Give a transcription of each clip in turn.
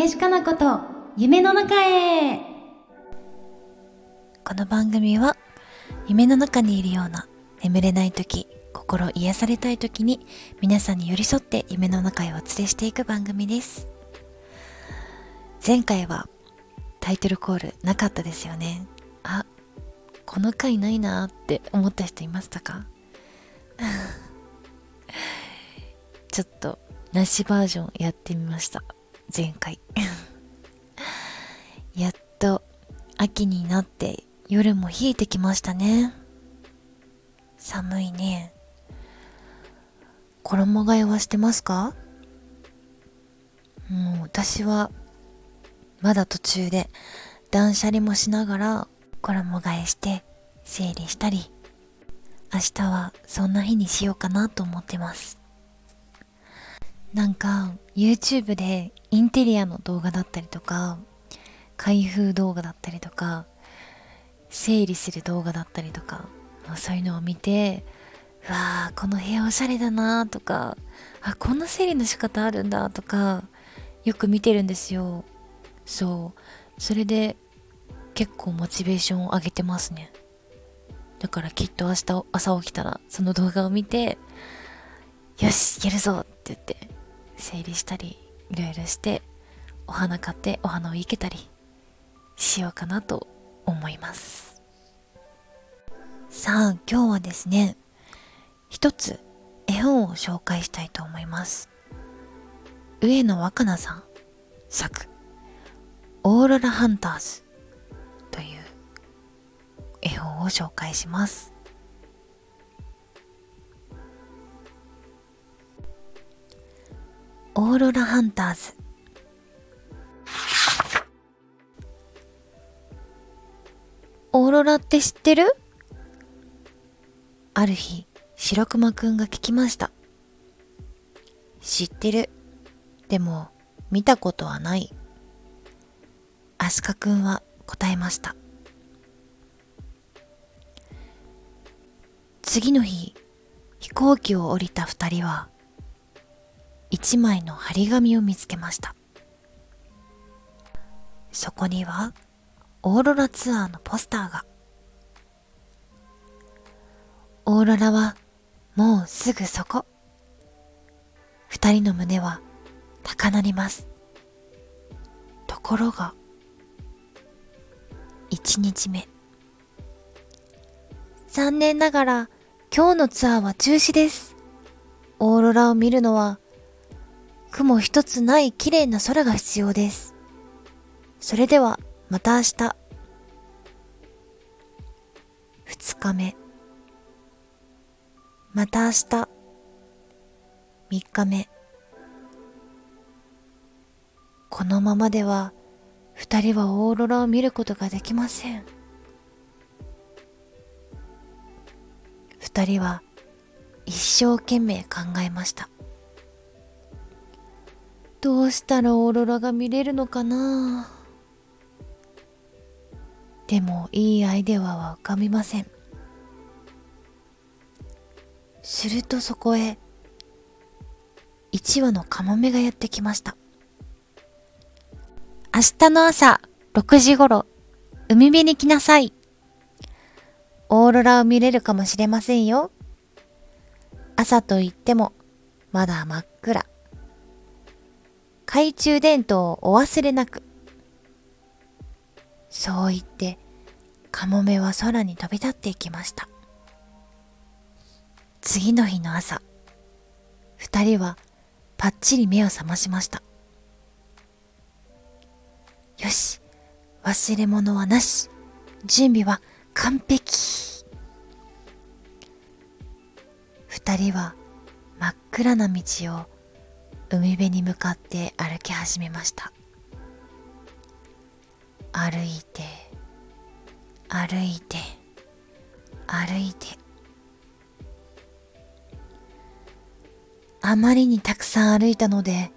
林かなこと夢の中へ。この番組は夢の中にいるような眠れない時心癒されたい時に皆さんに寄り添って夢の中へお連れしていく番組です。前回はタイトルコールなかったですよね。あこの回ないなって思った人いましたか？ちょっとなしバージョンやってみました。前回。やっと秋になって夜も冷えてきましたね。寒いね。衣替えはしてますか？もう私はまだ途中で断捨離もしながら衣替えして整理したり明日はそんな日にしようかなと思ってます。なんか YouTube でインテリアの動画だったりとか開封動画だったりとか整理する動画だったりとかまそういうのを見てうわーこの部屋おしゃれだなとかあこんな整理の仕方あるんだとかよく見てるんですよ。そう。それで結構モチベーションを上げてますね。だからきっと明日朝起きたらその動画を見てよしやるぞって言って整理したりいろいろしてお花買ってお花を生けたりしようかなと思います。さあ今日はですね一つ絵本を紹介したいと思います。上野若菜さん作オーロラハンターズという絵本を紹介します。オーロラハンターズオーロラって知ってる？ある日、白熊くんが聞きました。知ってる。でも、見たことはない。アシカくんは答えました。次の日、飛行機を降りた二人は、一枚の張り紙を見つけました。そこには、オーロラツアーのポスターが。オーロラはもうすぐそこ。二人の胸は高鳴ります。ところが、一日目。残念ながら今日のツアーは中止です。オーロラを見るのは雲一つない綺麗な空が必要です。それではまた明日。二日目。また明日。三日目。このままでは二人はオーロラを見ることができません。二人は一生懸命考えました。どうしたらオーロラが見れるのかな？でもいいアイデアは浮かびません。するとそこへ一羽のカモメがやってきました。明日の朝6時頃海辺に来なさい。オーロラを見れるかもしれませんよ。朝といってもまだ真っ暗。懐中電灯をお忘れなくそう言って、カモメは空に飛び立っていきました。次の日の朝、二人はパッチリ目を覚ましました。よし、忘れ物はなし。準備は完璧。二人は真っ暗な道を海辺に向かって歩き始めました。歩いて歩いて歩いて。あまりにたくさん歩いたので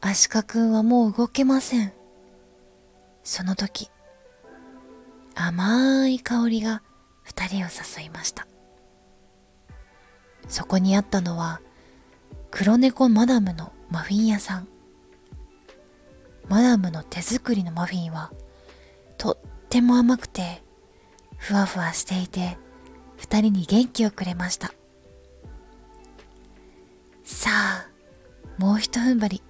アシカくんはもう動けません。その時甘い香りが二人を誘いました。そこにあったのは黒猫マダムのマフィン屋さん。マダムの手作りのマフィンはとっても甘くてふわふわしていて二人に元気をくれました。さあもうひと踏ん張り。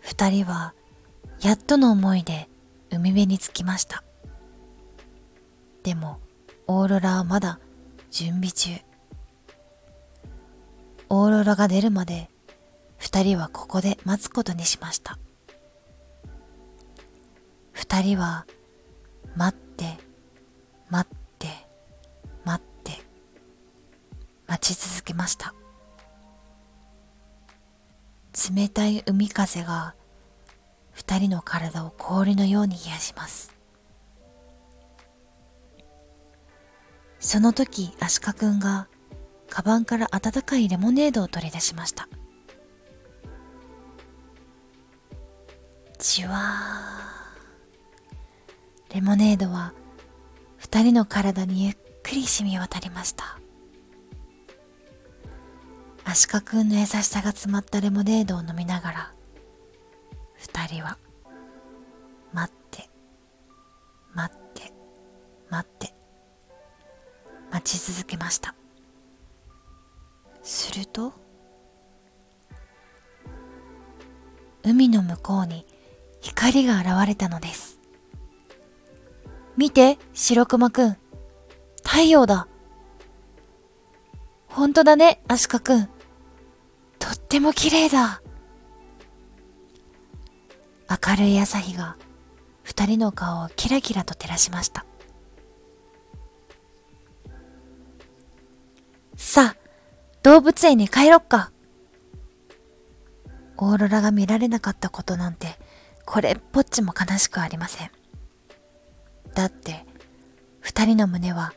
二人はやっとの思いで海辺に着きました。でもオーロラはまだ準備中。オーロラが出るまで二人はここで待つことにしました。二人は待って待って待って待ち続けました。冷たい海風が二人の体を氷のように冷やします。その時アシカくんがカバンから温かいレモネードを取り出しました。じわー。レモネードは二人の体にゆっくり染み渡りました。アシカくんの優しさが詰まったレモネードを飲みながら二人は待って待って待って待ち続けました。すると海の向こうに光が現れたのです。見て白熊くん。太陽だ。本当だねアシカくん。とっても綺麗だ。明るい朝日が二人の顔をキラキラと照らしました。動物園に帰ろっか。オーロラが見られなかったことなんて、これっぽっちも悲しくありません。だって、二人の胸は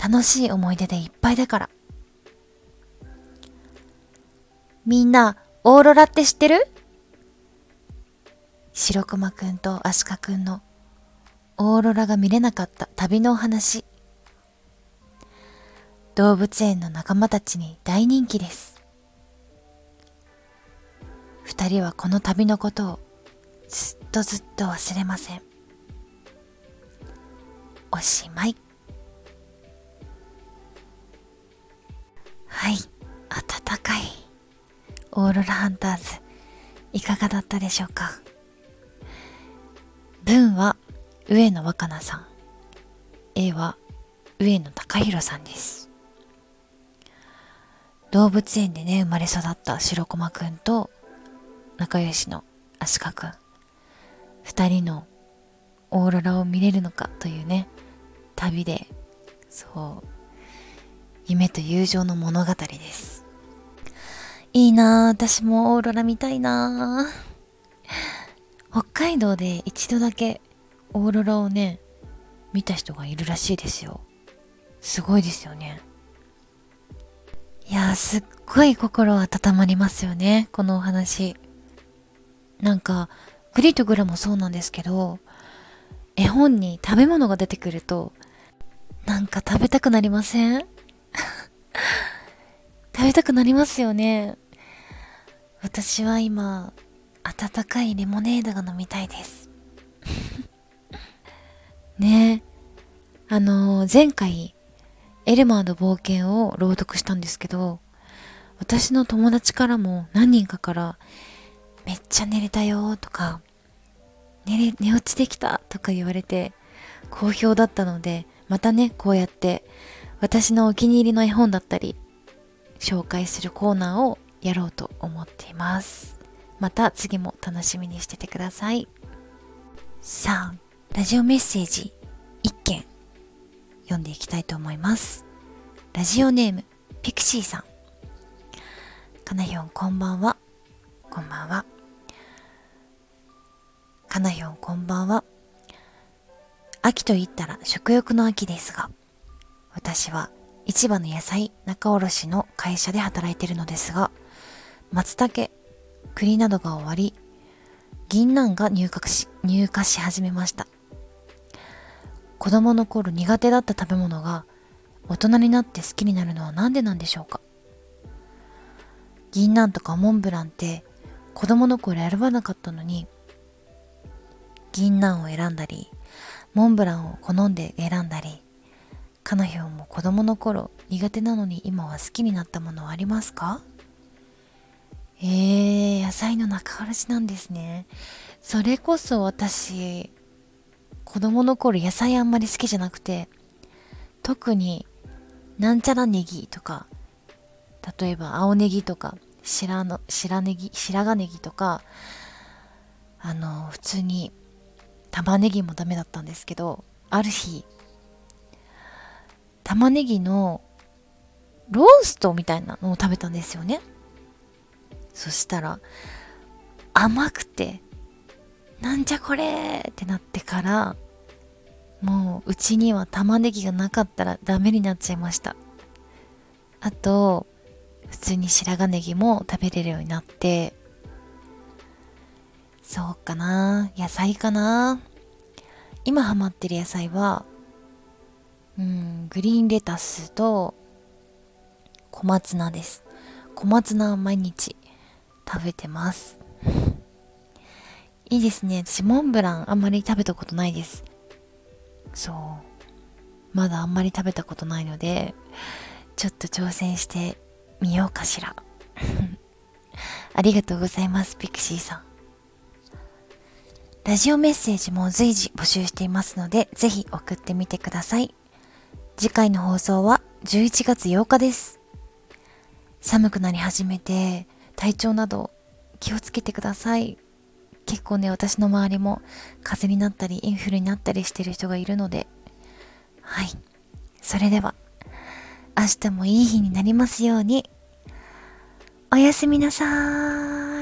楽しい思い出でいっぱいだから。みんな、オーロラって知ってる？白熊くんとアシカくんのオーロラが見れなかった旅のお話。動物園の仲間たちに大人気です。二人はこの旅のことをずっとずっと忘れません。おしまい。はい、暖かいオーロラハンターズいかがだったでしょうか？文は上野若菜さん絵は上野隆弘さんです動物園でね、生まれ育った白駒くんと仲良しのアシカくん。二人のオーロラを見れるのかというね、旅で、そう、夢と友情の物語です。いいなぁ、私もオーロラ見たいなぁ。北海道で一度だけオーロラをね、見た人がいるらしいですよ。すごいですよね。いやすっごい心温まりますよね、このお話。なんか、グリとグラもそうなんですけど、絵本に食べ物が出てくると、なんか食べたくなりません？食べたくなりますよね。私は今、温かいレモネードが飲みたいです。ねえあの、前回、エルマーの冒険を朗読したんですけど、私の友達からも何人かから、めっちゃ寝れたよとか、寝れ、寝落ちできたとか言われて、好評だったので、またね、こうやって私のお気に入りの絵本だったり、紹介するコーナーをやろうと思っています。また次も楽しみにしててください。さあ、ラジオメッセージ読んでいきたいと思います。ラジオネーム、ピクシーさん。かなひょんこんばんは。こんばんは。かなひょんこんばんは。秋と言ったら食欲の秋ですが、私は市場の野菜仲卸の会社で働いているのですが、松茸、栗などが終わり、銀杏が入荷し、入荷し始めました。子供の頃苦手だった食べ物が大人になって好きになるのは何でなんでしょうか？銀杏とかモンブランって子供の頃選ばなかったのに銀杏を選んだりモンブランを好んで選んだりカナヒョンも子供の頃苦手なのに今は好きになったものはありますか？えー、野菜の中辛子なんですね。それこそ私子供の頃野菜あんまり好きじゃなくて特になんちゃらネギとか例えば青ネギとか白の白ネギ白髪ネギとかあの普通に玉ねぎもダメだったんですけどある日玉ねぎのローストみたいなのを食べたんですよね。そしたら甘くてなんじゃこれってなってからもううちには玉ねぎがなかったらダメになっちゃいました。あと普通に白髪ネギも食べれるようになってそうかな。野菜かな。今ハマってる野菜はうんグリーンレタスと小松菜です。小松菜を毎日食べてます。いいですね私モンブランあんまり食べたことないですそうまだあんまり食べたことないのでちょっと挑戦してみようかしら ありがとうございますピクシーさんラジオメッセージも随時募集していますので、ぜひ送ってみてください。次回の放送は11月8日です。寒くなり始めて、体調など気をつけてください。結構ね、私の周りも風邪になったり、インフルになったりしてる人がいるので、はい。それでは、明日もいい日になりますように、おやすみなさーい。